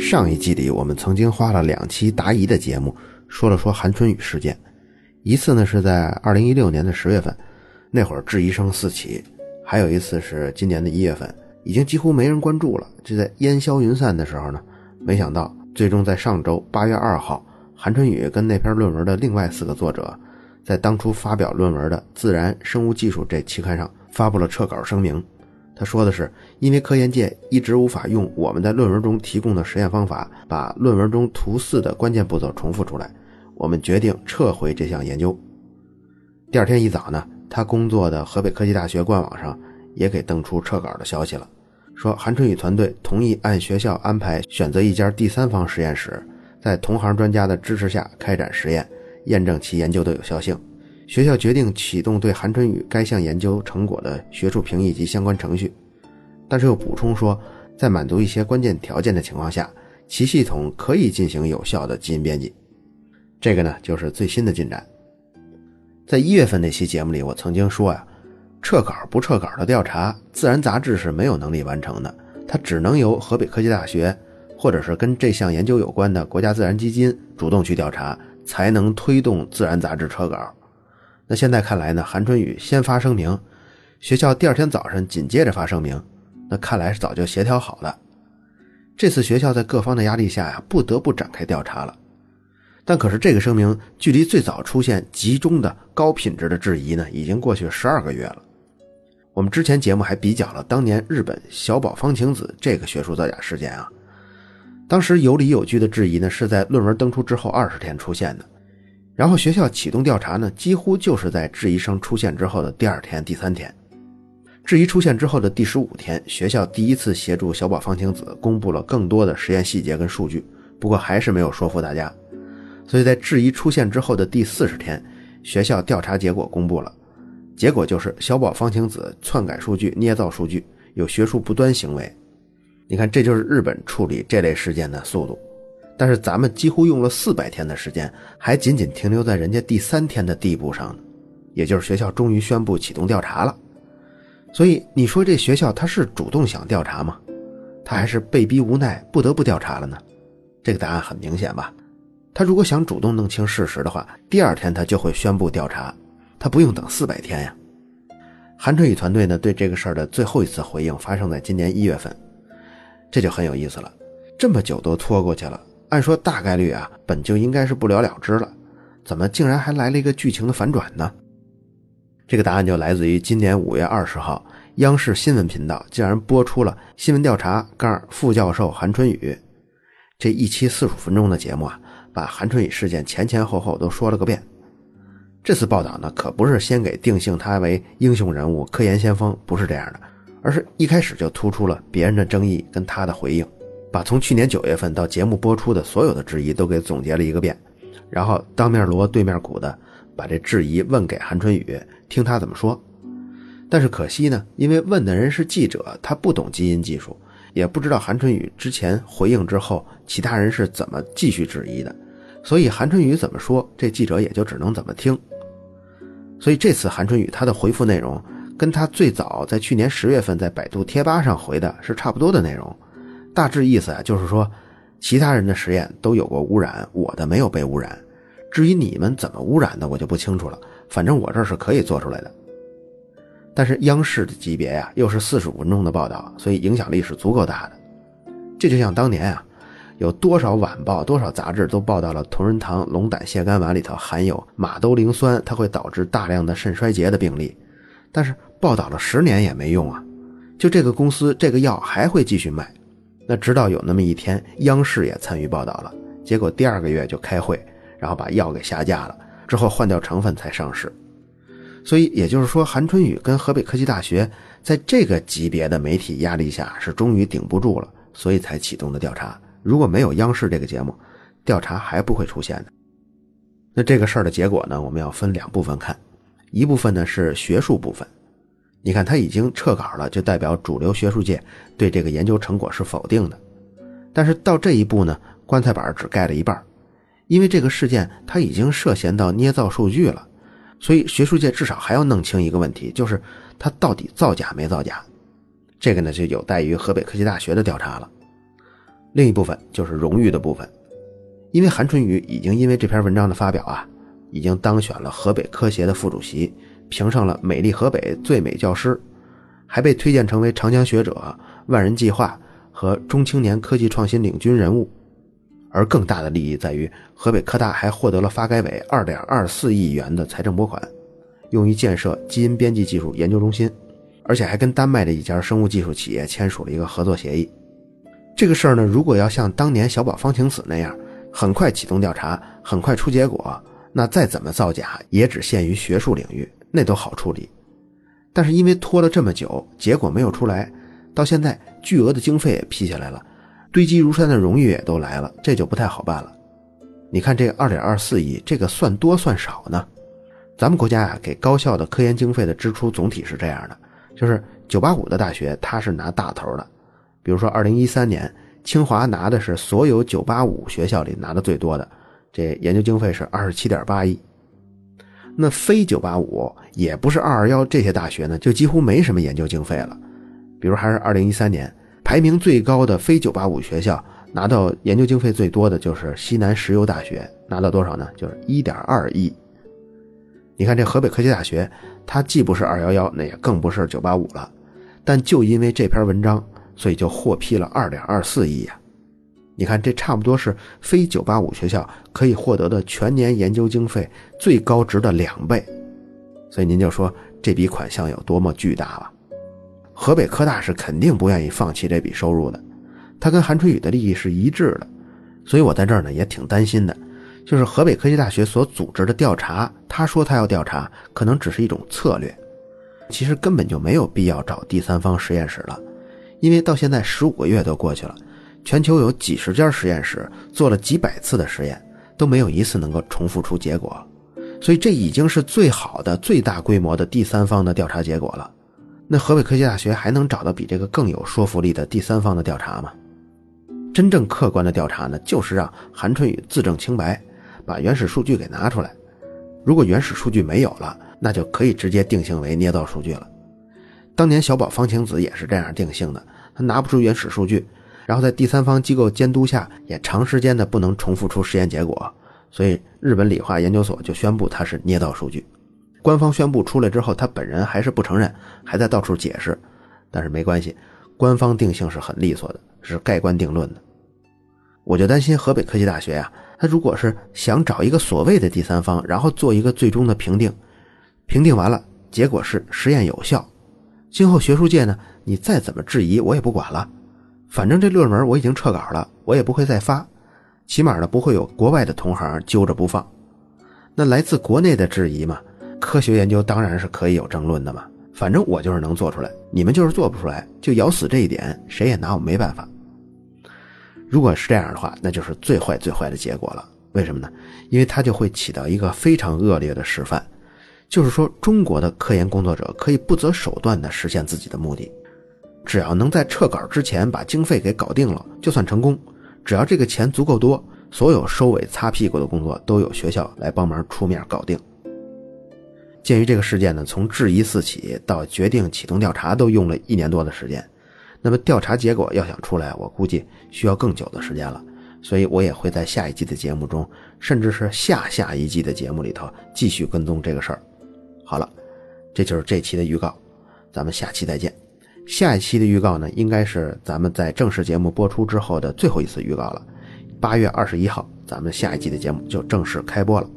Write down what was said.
上一季里，我们曾经花了两期答疑的节目，说了说韩春雨事件。一次呢是在二零一六年的十月份，那会儿质疑声四起；还有一次是今年的一月份，已经几乎没人关注了。就在烟消云散的时候呢，没想到最终在上周八月二号，韩春雨跟那篇论文的另外四个作者，在当初发表论文的《自然生物技术》这期刊上发布了撤稿声明。他说的是，因为科研界一直无法用我们在论文中提供的实验方法，把论文中图四的关键步骤重复出来，我们决定撤回这项研究。第二天一早呢，他工作的河北科技大学官网上也给登出撤稿的消息了，说韩春雨团队同意按学校安排选择一家第三方实验室，在同行专家的支持下开展实验，验证其研究的有效性。学校决定启动对韩春雨该项研究成果的学术评议及相关程序，但是又补充说，在满足一些关键条件的情况下，其系统可以进行有效的基因编辑。这个呢，就是最新的进展。在一月份那期节目里，我曾经说呀，撤稿不撤稿的调查，《自然》杂志是没有能力完成的，它只能由河北科技大学或者是跟这项研究有关的国家自然基金主动去调查，才能推动《自然》杂志撤稿。那现在看来呢，韩春雨先发声明，学校第二天早上紧接着发声明，那看来是早就协调好了。这次学校在各方的压力下呀，不得不展开调查了。但可是这个声明距离最早出现集中的高品质的质疑呢，已经过去十二个月了。我们之前节目还比较了当年日本小宝方晴子这个学术造假事件啊，当时有理有据的质疑呢，是在论文登出之后二十天出现的。然后学校启动调查呢，几乎就是在质疑声出现之后的第二天、第三天。质疑出现之后的第十五天，学校第一次协助小宝方晴子公布了更多的实验细节跟数据，不过还是没有说服大家。所以在质疑出现之后的第四十天，学校调查结果公布了，结果就是小宝方晴子篡改数据、捏造数据，有学术不端行为。你看，这就是日本处理这类事件的速度。但是咱们几乎用了四百天的时间，还仅仅停留在人家第三天的地步上呢，也就是学校终于宣布启动调查了。所以你说这学校他是主动想调查吗？他还是被逼无奈不得不调查了呢？这个答案很明显吧？他如果想主动弄清事实的话，第二天他就会宣布调查，他不用等四百天呀。韩春雨团队呢对这个事儿的最后一次回应发生在今年一月份，这就很有意思了，这么久都拖过去了。按说大概率啊，本就应该是不了了之了，怎么竟然还来了一个剧情的反转呢？这个答案就来自于今年五月二十号，央视新闻频道竟然播出了新闻调查杠副教授韩春雨这一期四十五分钟的节目啊，把韩春雨事件前前后后都说了个遍。这次报道呢，可不是先给定性他为英雄人物、科研先锋，不是这样的，而是一开始就突出了别人的争议跟他的回应。把从去年九月份到节目播出的所有的质疑都给总结了一个遍，然后当面锣对面鼓的把这质疑问给韩春雨，听他怎么说。但是可惜呢，因为问的人是记者，他不懂基因技术，也不知道韩春雨之前回应之后其他人是怎么继续质疑的，所以韩春雨怎么说，这记者也就只能怎么听。所以这次韩春雨他的回复内容跟他最早在去年十月份在百度贴吧上回的是差不多的内容。大致意思啊，就是说，其他人的实验都有过污染，我的没有被污染。至于你们怎么污染的，我就不清楚了。反正我这是可以做出来的。但是央视的级别呀，又是四十五分钟的报道，所以影响力是足够大的。这就像当年啊，有多少晚报、多少杂志都报道了同仁堂龙胆泻肝丸里头含有马兜铃酸，它会导致大量的肾衰竭的病例。但是报道了十年也没用啊，就这个公司这个药还会继续卖。那直到有那么一天，央视也参与报道了，结果第二个月就开会，然后把药给下架了，之后换掉成分才上市。所以也就是说，韩春雨跟河北科技大学在这个级别的媒体压力下是终于顶不住了，所以才启动的调查。如果没有央视这个节目，调查还不会出现的。那这个事儿的结果呢，我们要分两部分看，一部分呢是学术部分。你看他已经撤稿了，就代表主流学术界对这个研究成果是否定的。但是到这一步呢，棺材板只盖了一半，因为这个事件他已经涉嫌到捏造数据了，所以学术界至少还要弄清一个问题，就是他到底造假没造假。这个呢就有待于河北科技大学的调查了。另一部分就是荣誉的部分，因为韩春雨已经因为这篇文章的发表啊，已经当选了河北科协的副主席，评上了美丽河北最美教师，还被推荐成为长江学者、万人计划和中青年科技创新领军人物。而更大的利益在于，河北科大还获得了发改委二点二四亿元的财政拨款，用于建设基因编辑技术研究中心，而且还跟丹麦的一家生物技术企业签署了一个合作协议。这个事儿呢，如果要像当年小宝方晴子那样，很快启动调查，很快出结果，那再怎么造假也只限于学术领域，那都好处理。但是因为拖了这么久，结果没有出来，到现在巨额的经费也批下来了。堆积如山的荣誉也都来了，这就不太好办了。你看这二点二四亿，这个算多算少呢？咱们国家啊，给高校的科研经费的支出总体是这样的：就是九八五的大学，它是拿大头的。比如说，二零一三年，清华拿的是所有九八五学校里拿的最多的，这研究经费是二十七点八亿。那非九八五，也不是二二幺这些大学呢，就几乎没什么研究经费了。比如还是二零一三年。排名最高的非985学校，拿到研究经费最多的就是西南石油大学，拿到多少呢？就是1.2亿。你看这河北科技大学，它既不是211，那也更不是985了，但就因为这篇文章，所以就获批了2.24亿呀。你看这差不多是非985学校可以获得的全年研究经费最高值的两倍，所以您就说这笔款项有多么巨大了。河北科大是肯定不愿意放弃这笔收入的，他跟韩春雨的利益是一致的，所以我在这儿呢也挺担心的，就是河北科技大学所组织的调查，他说他要调查，可能只是一种策略，其实根本就没有必要找第三方实验室了，因为到现在十五个月都过去了，全球有几十家实验室做了几百次的实验，都没有一次能够重复出结果，所以这已经是最好的、最大规模的第三方的调查结果了。那河北科技大学还能找到比这个更有说服力的第三方的调查吗？真正客观的调查呢，就是让韩春雨自证清白，把原始数据给拿出来。如果原始数据没有了，那就可以直接定性为捏造数据了。当年小宝方晴子也是这样定性的，他拿不出原始数据，然后在第三方机构监督下，也长时间的不能重复出实验结果，所以日本理化研究所就宣布他是捏造数据。官方宣布出来之后，他本人还是不承认，还在到处解释。但是没关系，官方定性是很利索的，是盖棺定论的。我就担心河北科技大学呀，他如果是想找一个所谓的第三方，然后做一个最终的评定，评定完了，结果是实验有效，今后学术界呢，你再怎么质疑我也不管了，反正这论文我已经撤稿了，我也不会再发，起码呢不会有国外的同行揪着不放。那来自国内的质疑嘛？科学研究当然是可以有争论的嘛，反正我就是能做出来，你们就是做不出来，就咬死这一点，谁也拿我没办法。如果是这样的话，那就是最坏最坏的结果了。为什么呢？因为它就会起到一个非常恶劣的示范，就是说中国的科研工作者可以不择手段地实现自己的目的，只要能在撤稿之前把经费给搞定了，就算成功。只要这个钱足够多，所有收尾擦屁股的工作都有学校来帮忙出面搞定。鉴于这个事件呢，从质疑四起到决定启动调查都用了一年多的时间，那么调查结果要想出来，我估计需要更久的时间了。所以我也会在下一季的节目中，甚至是下下一季的节目里头继续跟踪这个事儿。好了，这就是这期的预告，咱们下期再见。下一期的预告呢，应该是咱们在正式节目播出之后的最后一次预告了。八月二十一号，咱们下一季的节目就正式开播了。